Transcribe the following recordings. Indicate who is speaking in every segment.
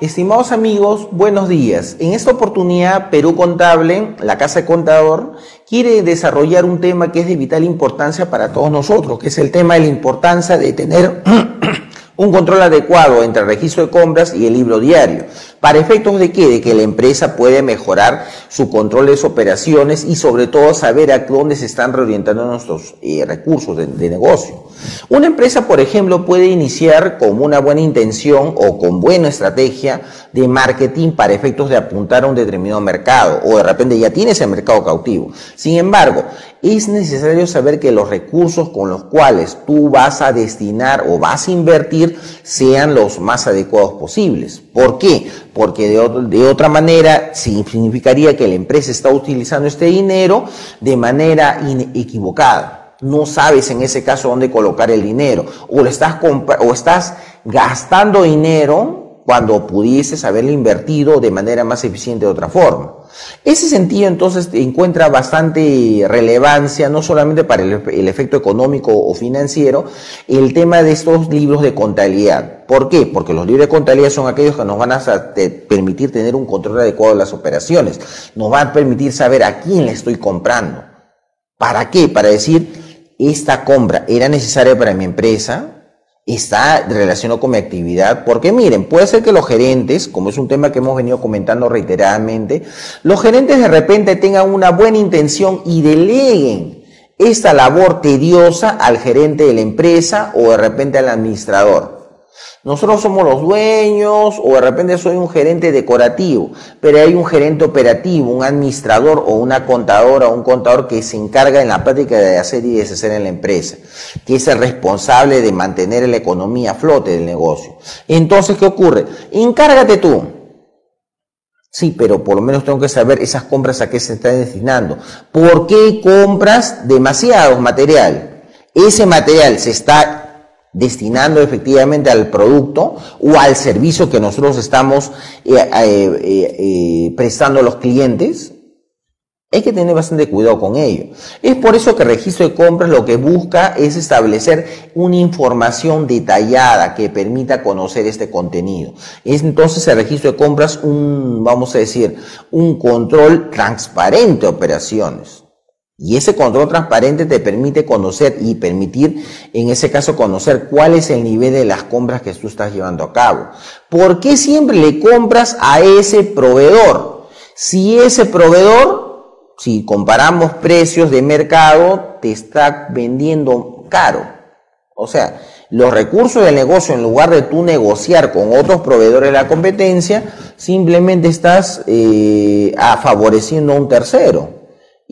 Speaker 1: Estimados amigos, buenos días. En esta oportunidad, Perú Contable, la Casa de Contador, quiere desarrollar un tema que es de vital importancia para todos nosotros, que es el tema de la importancia de tener un control adecuado entre el registro de compras y el libro diario. ¿Para efectos de qué? De que la empresa puede mejorar su control de sus operaciones y sobre todo saber a dónde se están reorientando nuestros eh, recursos de, de, negocio. Una empresa, por ejemplo, puede iniciar con una buena intención o con buena estrategia de marketing para efectos de apuntar a un determinado mercado o de repente ya tiene ese mercado cautivo. Sin embargo, es necesario saber que los recursos con los cuales tú vas a destinar o vas a invertir sean los más adecuados posibles. ¿Por qué? Porque de, otra manera significaría que la empresa está utilizando este dinero de manera equivocada. No sabes en ese caso dónde colocar el dinero o, estás, o estás gastando dinero cuando pudieses haberlo invertido de manera más eficiente de otra forma. Ese sentido entonces encuentra bastante relevancia, no solamente para el, efecto económico o financiero, el tema de estos libros de contabilidad. ¿Por qué? Porque los libros de contabilidad son aquellos que nos van a permitir tener un control adecuado de las operaciones, nos van a permitir saber a quién le estoy comprando. ¿Para qué? Para decir, esta compra era necesaria para mi empresa, está relacionado con mi actividad, porque miren, puede ser que los gerentes, como es un tema que hemos venido comentando reiteradamente, los gerentes de repente tengan una buena intención y deleguen esta labor tediosa al gerente de la empresa o de repente al administrador. Nosotros somos los dueños o de repente soy un gerente decorativo, pero hay un gerente operativo, un administrador o una contadora o un contador que se encarga en la práctica de hacer y deshacer en la empresa, que es el responsable de mantener la economía a flote del negocio. Entonces, ¿qué ocurre? Encárgate tú. Sí, pero por lo menos tengo que saber esas compras a qué se están destinando. ¿Por qué compras demasiado material? Ese material se está destinando efectivamente al producto o al servicio que nosotros estamos eh, eh, eh, prestando a los clientes, hay que tener bastante cuidado con ello. Es por eso que el registro de compras lo que busca es establecer una información detallada que permita conocer este contenido. Es entonces el registro de compras un, vamos a decir, un control transparente de operaciones. Y ese control transparente te permite conocer y permitir, en ese caso, conocer cuál es el nivel de las compras que tú estás llevando a cabo. ¿Por qué siempre le compras a ese proveedor? Si ese proveedor, si comparamos precios de mercado, te está vendiendo caro. O sea, los recursos del negocio, en lugar de tú negociar con otros proveedores de la competencia, simplemente estás eh, favoreciendo a un tercero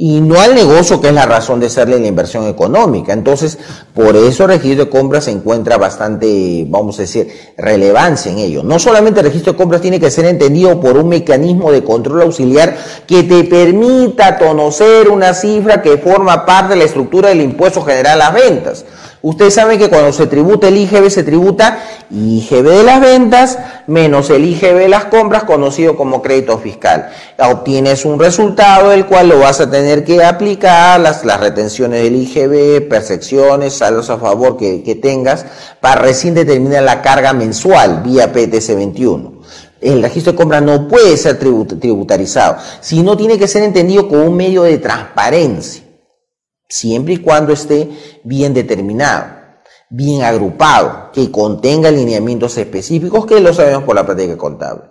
Speaker 1: y no al negocio que es la razón de serle la inversión económica. Entonces, por eso el registro de compras se encuentra bastante, vamos a decir, relevancia en ello. No solamente el registro de compras tiene que ser entendido por un mecanismo de control auxiliar que te permita conocer una cifra que forma parte de la estructura del impuesto general a las ventas. Ustedes saben que cuando se tributa el IGB se tributa IGB de las ventas menos el IGB de las compras conocido como crédito fiscal. Obtienes un resultado del cual lo vas a tener que aplicar, las, las retenciones del IGB, percepciones, saldos a favor que, tengas para recién determinar la carga mensual vía PTC 21 el registro de compras no puede ser tributarizado, sino tiene que ser entendido como un medio de transparencia siempre y cuando esté bien determinado, bien agrupado, que contenga lineamientos específicos que lo sabemos por la práctica contable.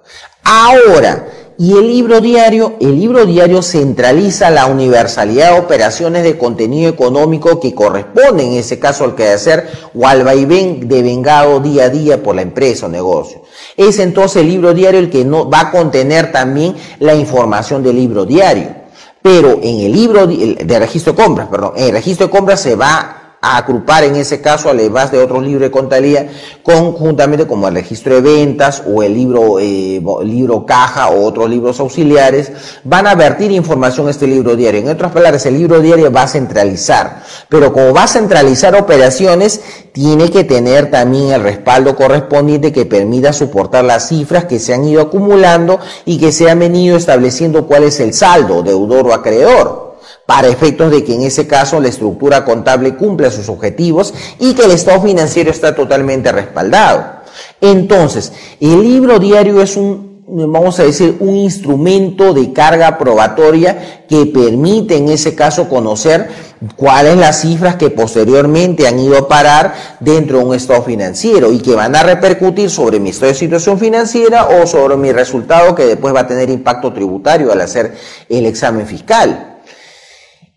Speaker 1: Ahora, y el libro diario, el libro diario centraliza la universalidad de operaciones de contenido económico que corresponden, en ese caso, al quehacer o al vaivén devengado día a día por la empresa o negocio. Es entonces el libro diario el que no, va a contener también la información del libro diario. Pero en el libro de registro de compras, perdón, en el registro de compras se va a agrupar en ese caso, además de otros libros de contabilidad, conjuntamente como el registro de ventas o el libro, eh, libro caja o otros libros auxiliares, van a vertir información a este libro diario. En otras palabras, el libro diario va a centralizar, pero como va a centralizar operaciones, tiene que tener también el respaldo correspondiente que permita soportar las cifras que se han ido acumulando y que se han venido estableciendo cuál es el saldo, deudor o acreedor. Para efectos de que en ese caso la estructura contable cumpla sus objetivos y que el estado financiero está totalmente respaldado. Entonces, el libro diario es un vamos a decir, un instrumento de carga probatoria que permite en ese caso conocer cuáles las cifras que posteriormente han ido a parar dentro de un estado financiero y que van a repercutir sobre mi estado de situación financiera o sobre mi resultado que después va a tener impacto tributario al hacer el examen fiscal.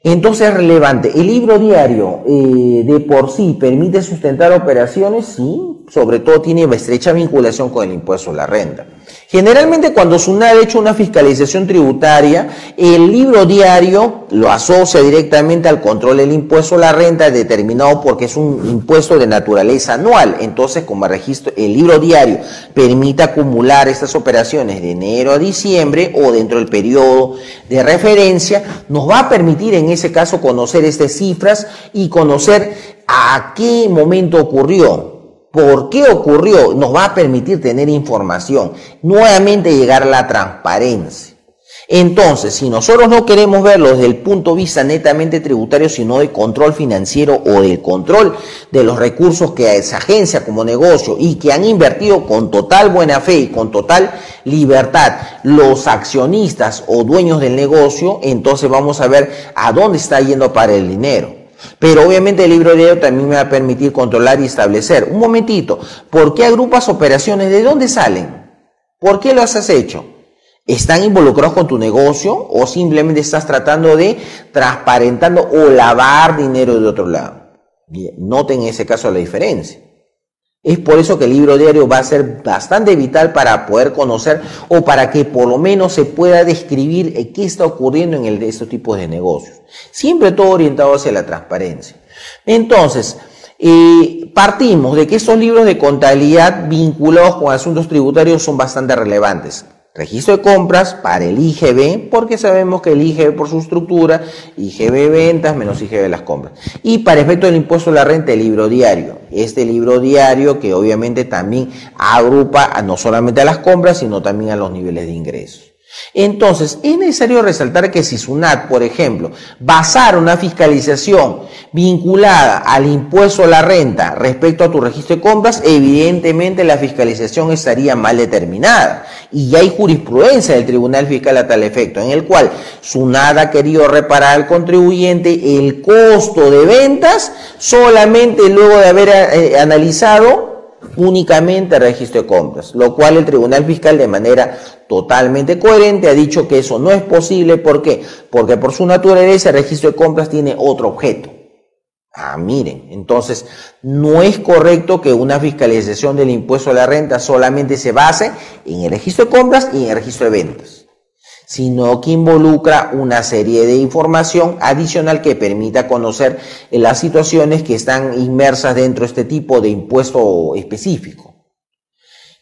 Speaker 1: Entonces es relevante. ¿El libro diario eh, de por sí permite sustentar operaciones? Sí, sobre todo tiene estrecha vinculación con el impuesto a la renta. Generalmente cuando SUNAT ha hecho una fiscalización tributaria, el libro diario lo asocia directamente al control del impuesto a la renta determinado porque es un impuesto de naturaleza anual. Entonces, como registro, el libro diario permite acumular estas operaciones de enero a diciembre o dentro del periodo de referencia, nos va a permitir en ese caso conocer estas cifras y conocer a qué momento ocurrió por qué ocurrió, nos va a permitir tener información, nuevamente llegar a la transparencia. Entonces, si nosotros no queremos verlo desde el punto de vista netamente tributario, sino de control financiero o del control de los recursos que esa agencia como negocio y que han invertido con total buena fe y con total libertad los accionistas o dueños del negocio, entonces vamos a ver a dónde está yendo para el dinero. Pero obviamente el libro diario también me va a permitir controlar y establecer. Un momentito, ¿por qué agrupas operaciones? ¿De dónde salen? ¿Por qué las has hecho? ¿Están involucrados con tu negocio o simplemente estás tratando de transparentando o lavar dinero de otro lado? Noten en ese caso la diferencia. Es por eso que el libro diario va a ser bastante vital para poder conocer o para que por lo menos se pueda describir eh, qué está ocurriendo en el de estos tipos de negocios. Siempre todo orientado hacia la transparencia. Entonces, eh, partimos de que estos libros de contabilidad vinculados con asuntos tributarios son bastante relevantes registro de compras para el IGB, porque sabemos que el IGB por su estructura, IGB ventas menos IGB las compras. Y para efecto del impuesto a la renta, el libro diario. Este libro diario que obviamente también agrupa no solamente a las compras, sino también a los niveles de ingresos. Entonces, es necesario resaltar que si SUNAT, por ejemplo, basara una fiscalización vinculada al impuesto a la renta respecto a tu registro de compras, evidentemente la fiscalización estaría mal determinada. Y ya hay jurisprudencia del Tribunal Fiscal a tal efecto, en el cual SUNAT ha querido reparar al contribuyente el costo de ventas solamente luego de haber eh, analizado únicamente registro de compras, lo cual el Tribunal Fiscal de manera totalmente coherente ha dicho que eso no es posible. ¿Por qué? Porque por su naturaleza el registro de compras tiene otro objeto. Ah, miren, entonces no es correcto que una fiscalización del impuesto a la renta solamente se base en el registro de compras y en el registro de ventas sino que involucra una serie de información adicional que permita conocer las situaciones que están inmersas dentro de este tipo de impuesto específico.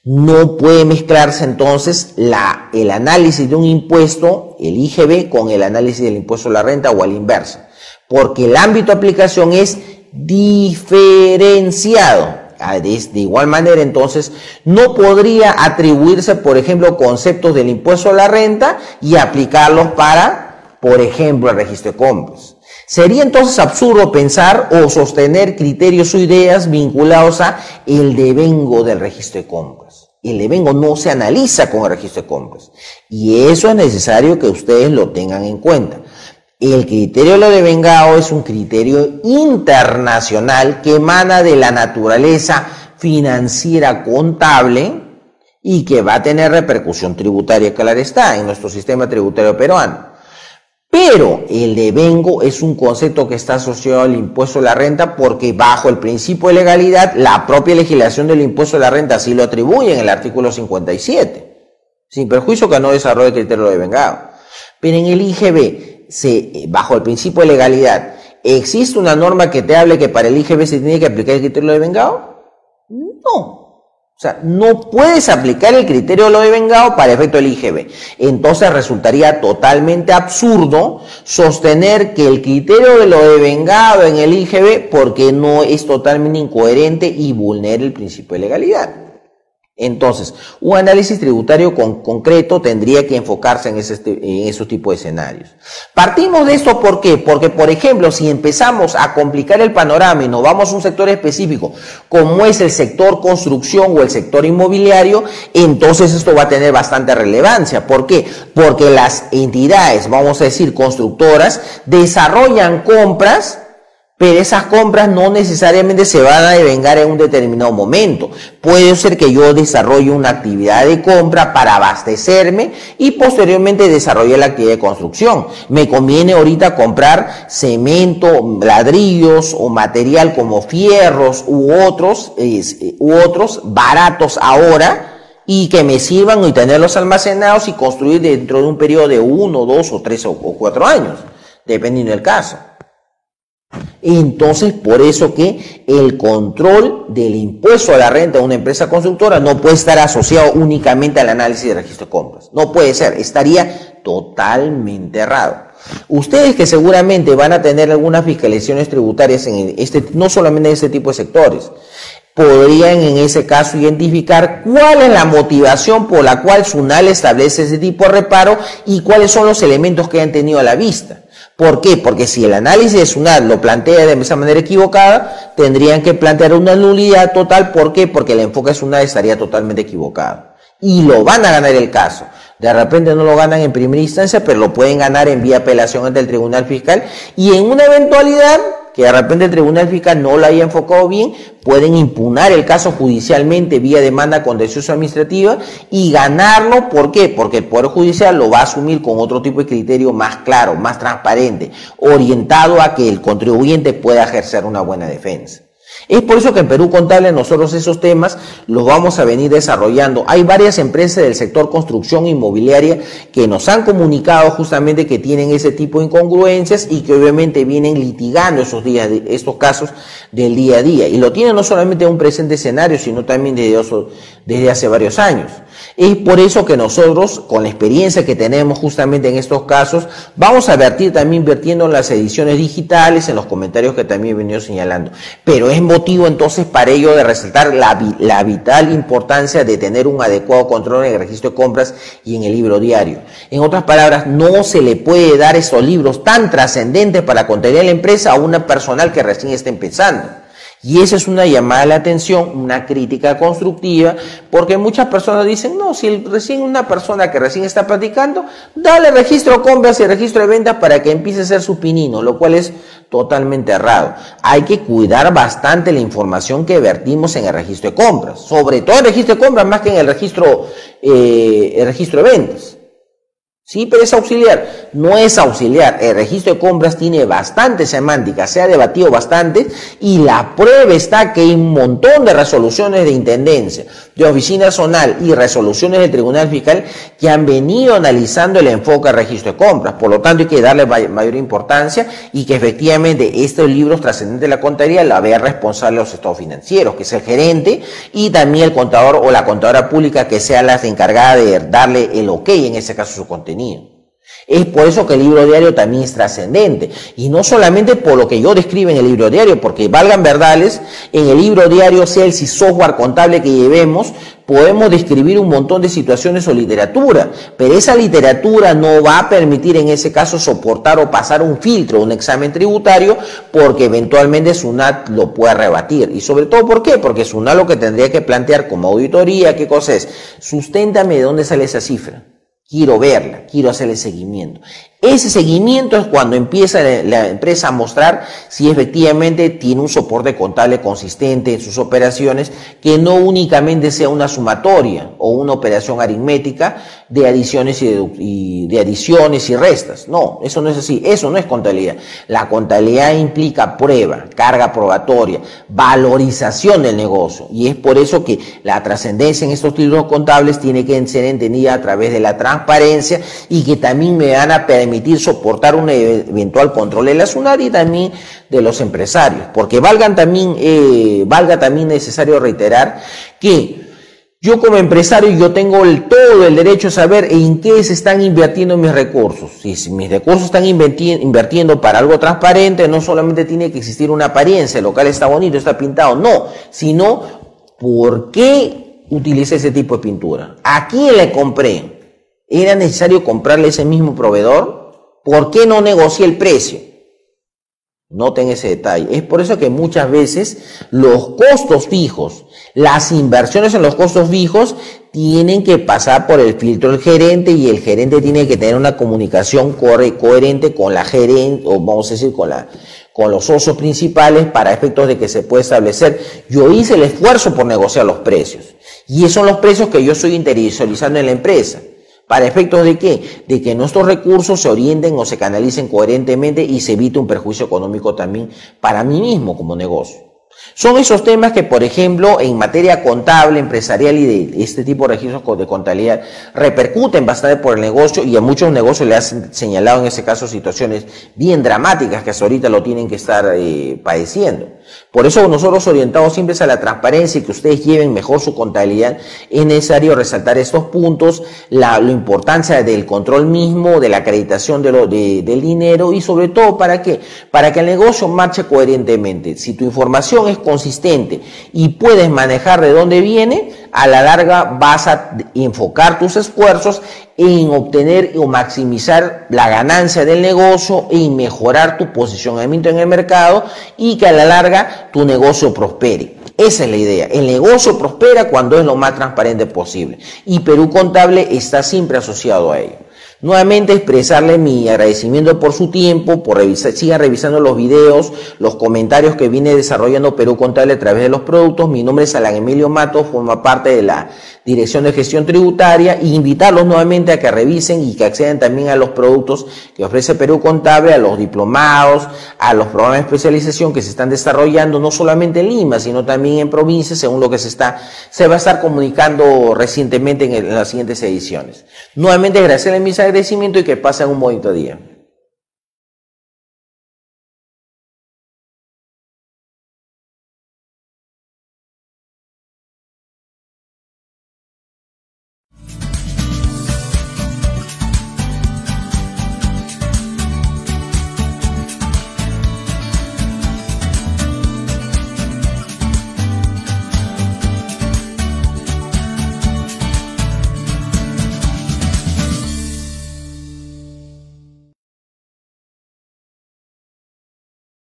Speaker 1: No puede mezclarse entonces la, el análisis de un impuesto, el IGB, con el análisis del impuesto a la renta o al inverso, porque el ámbito de aplicación es diferenciado. Ah, de, igual manera, entonces, no podría atribuirse, por ejemplo, conceptos del impuesto a la renta y aplicarlos para, por ejemplo, el registro de compras. Sería entonces absurdo pensar o sostener criterios o ideas vinculados a el devengo del registro de compras. El devengo no se analiza con el registro de compras. Y eso es necesario que ustedes lo tengan en cuenta. El criterio de lo devengado es un criterio internacional que emana de la naturaleza financiera contable y que va a tener repercusión tributaria, claro está, en nuestro sistema tributario peruano. Pero el devengo es un concepto que está asociado al impuesto a la renta porque bajo el principio de legalidad, la propia legislación del impuesto a la renta así lo atribuye en el artículo 57, sin perjuicio que no desarrolle el criterio de devengado. Pero en el IGB, se, bajo el principio de legalidad, ¿existe una norma que te hable que para el IGB se tiene que aplicar el criterio de vengado? No. O sea, no puedes aplicar el criterio de lo de vengado para efecto del IGB. Entonces resultaría totalmente absurdo sostener que el criterio de lo de vengado en el IGB porque no es totalmente incoherente y vulnera el principio de legalidad. Entonces, un análisis tributario con, concreto tendría que enfocarse en, ese, en esos tipos de escenarios. Partimos de esto, ¿por qué? Porque, por ejemplo, si empezamos a complicar el panorama y nos vamos a un sector específico, como es el sector construcción o el sector inmobiliario, entonces esto va a tener bastante relevancia. ¿Por qué? Porque las entidades, vamos a decir, constructoras, desarrollan compras pero esas compras no necesariamente se van a devengar en un determinado momento. Puede ser que yo desarrolle una actividad de compra para abastecerme y posteriormente desarrolle la actividad de construcción. Me conviene ahorita comprar cemento, ladrillos o material como fierros u otros, u otros baratos ahora y que me sirvan y tenerlos almacenados y construir dentro de un periodo de uno, dos o tres o cuatro años, dependiendo del caso. Entonces, por eso que el control del impuesto a la renta de una empresa constructora no puede estar asociado únicamente al análisis de registro de compras. No puede ser, estaría totalmente errado. Ustedes que seguramente van a tener algunas fiscalizaciones tributarias en este, no solamente en este tipo de sectores, podrían en ese caso identificar cuál es la motivación por la cual SUNAL establece ese tipo de reparo y cuáles son los elementos que han tenido a la vista. ¿Por qué? Porque si el análisis de SUNAT lo plantea de esa manera equivocada, tendrían que plantear una nulidad total. ¿Por qué? Porque el enfoque de SUNAT estaría totalmente equivocado. Y lo van a ganar el caso. De repente no lo ganan en primera instancia, pero lo pueden ganar en vía apelación ante el Tribunal Fiscal. Y en una eventualidad que de repente el Tribunal Fiscal no lo haya enfocado bien, pueden impugnar el caso judicialmente vía demanda contencioso administrativa y ganarlo. ¿Por qué? Porque el Poder Judicial lo va a asumir con otro tipo de criterio más claro, más transparente, orientado a que el contribuyente pueda ejercer una buena defensa. Es por eso que en Perú Contable nosotros esos temas los vamos a venir desarrollando. Hay varias empresas del sector construcción inmobiliaria que nos han comunicado justamente que tienen ese tipo de incongruencias y que obviamente vienen litigando esos días, estos casos del día a día. Y lo tienen no solamente en un presente escenario, sino también desde, desde hace varios años. Es por eso que nosotros, con la experiencia que tenemos justamente en estos casos, vamos a vertir también invirtiendo en las ediciones digitales, en los comentarios que también he venido señalando. Pero es motivo entonces para ello de resaltar la, la vital importancia de tener un adecuado control en el registro de compras y en el libro diario. En otras palabras, no se le puede dar esos libros tan trascendentes para contener la empresa a una personal que recién está empezando. Y esa es una llamada a la atención, una crítica constructiva, porque muchas personas dicen, no, si recién una persona que recién está practicando, dale registro compras y registro de ventas para que empiece a ser su pinino, lo cual es totalmente errado. Hay que cuidar bastante la información que vertimos en el registro de compras, sobre todo el registro de compras más que en el registro, eh, el registro de ventas. Sí, pero es auxiliar. No es auxiliar. El registro de compras tiene bastante semántica, se ha debatido bastante y la prueba está que hay un montón de resoluciones de intendencia, de oficina zonal y resoluciones del Tribunal Fiscal que han venido analizando el enfoque del registro de compras. Por lo tanto, hay que darle mayor importancia y que efectivamente estos libros trascendentes de la contabilidad la vea responsable a los estados financieros, que es el gerente y también el contador o la contadora pública que sea la encargada de darle el ok, en ese caso su contenido. Es por eso que el libro diario también es trascendente. Y no solamente por lo que yo describo en el libro diario, porque valgan verdades, en el libro diario, sea el software contable que llevemos, podemos describir un montón de situaciones o literatura, pero esa literatura no va a permitir en ese caso soportar o pasar un filtro, un examen tributario, porque eventualmente SUNAT lo pueda rebatir. Y sobre todo, ¿por qué? Porque SUNAT lo que tendría que plantear como auditoría, ¿qué cosa es? Susténtame de dónde sale esa cifra. Quiero verla, quiero hacerle seguimiento. Ese seguimiento es cuando empieza la empresa a mostrar si efectivamente tiene un soporte contable consistente en sus operaciones, que no únicamente sea una sumatoria o una operación aritmética de adiciones y de, adiciones y restas. No, eso no es así. Eso no es contabilidad. La contabilidad implica prueba, carga probatoria, valorización del negocio. Y es por eso que la trascendencia en estos títulos contables tiene que ser entendida a través de la transparencia y que también me van a permitir permitir soportar un eventual control de la SUNAT y también de los empresarios. Porque valgan también, eh, valga también necesario reiterar que yo como empresario yo tengo todo el derecho a saber en qué se están invirtiendo mis recursos. Si mis recursos están invirtiendo para algo transparente, no solamente tiene que existir una apariencia, el local está bonito, está pintado, no, sino por qué utilicé ese tipo de pintura. ¿A quién le compré? ¿Era necesario comprarle ese mismo proveedor? ¿Por qué no negocié el precio? Noten ese detalle. Es por eso que muchas veces los costos fijos, las inversiones en los costos fijos tienen que pasar por el filtro del gerente y el gerente tiene que tener una comunicación coherente con la gerente, o vamos a decir con la, con los socios principales para efectos de que se pueda establecer. Yo hice el esfuerzo por negociar los precios y esos son los precios que yo estoy interiorizando en la empresa. ¿Para efectos de qué? De que nuestros recursos se orienten o se canalicen coherentemente y se evite un perjuicio económico también para mí mismo como negocio. Son esos temas que, por ejemplo, en materia contable, empresarial y de este tipo de registros de contabilidad repercuten bastante por el negocio y a muchos negocios le han señalado en ese caso situaciones bien dramáticas que hasta ahorita lo tienen que estar eh, padeciendo. Por eso nosotros orientados siempre a la transparencia y que ustedes lleven mejor su contabilidad, es necesario resaltar estos puntos, la, importancia del control mismo, de la acreditación de lo, del dinero y sobre todo para qué? Para que el negocio marche coherentemente. Si tu información es consistente y puedes manejar de dónde viene, a la larga vas a enfocar tus esfuerzos en obtener o maximizar la ganancia del negocio y mejorar tu posicionamiento en el mercado y que a la larga tu negocio prospere. Esa es la idea. El negocio prospera cuando es lo más transparente posible. Y Perú Contable está siempre asociado a ello. Nuevamente expresarle mi agradecimiento por su tiempo, por revisar, sigan revisando los videos, los comentarios que viene desarrollando Perú Contable a través de los productos. Mi nombre es Alan Emilio Mato, forma parte de la Dirección de Gestión Tributaria e invitarlos nuevamente a que revisen y que accedan también a los productos que ofrece Perú Contable, a los diplomados, a los programas de especialización que se están desarrollando no solamente en Lima, sino también en provincias, según lo que se está, se va a estar comunicando recientemente en, las siguientes ediciones. Nuevamente agradecerle mis agradecimiento y que pasen un bonito día.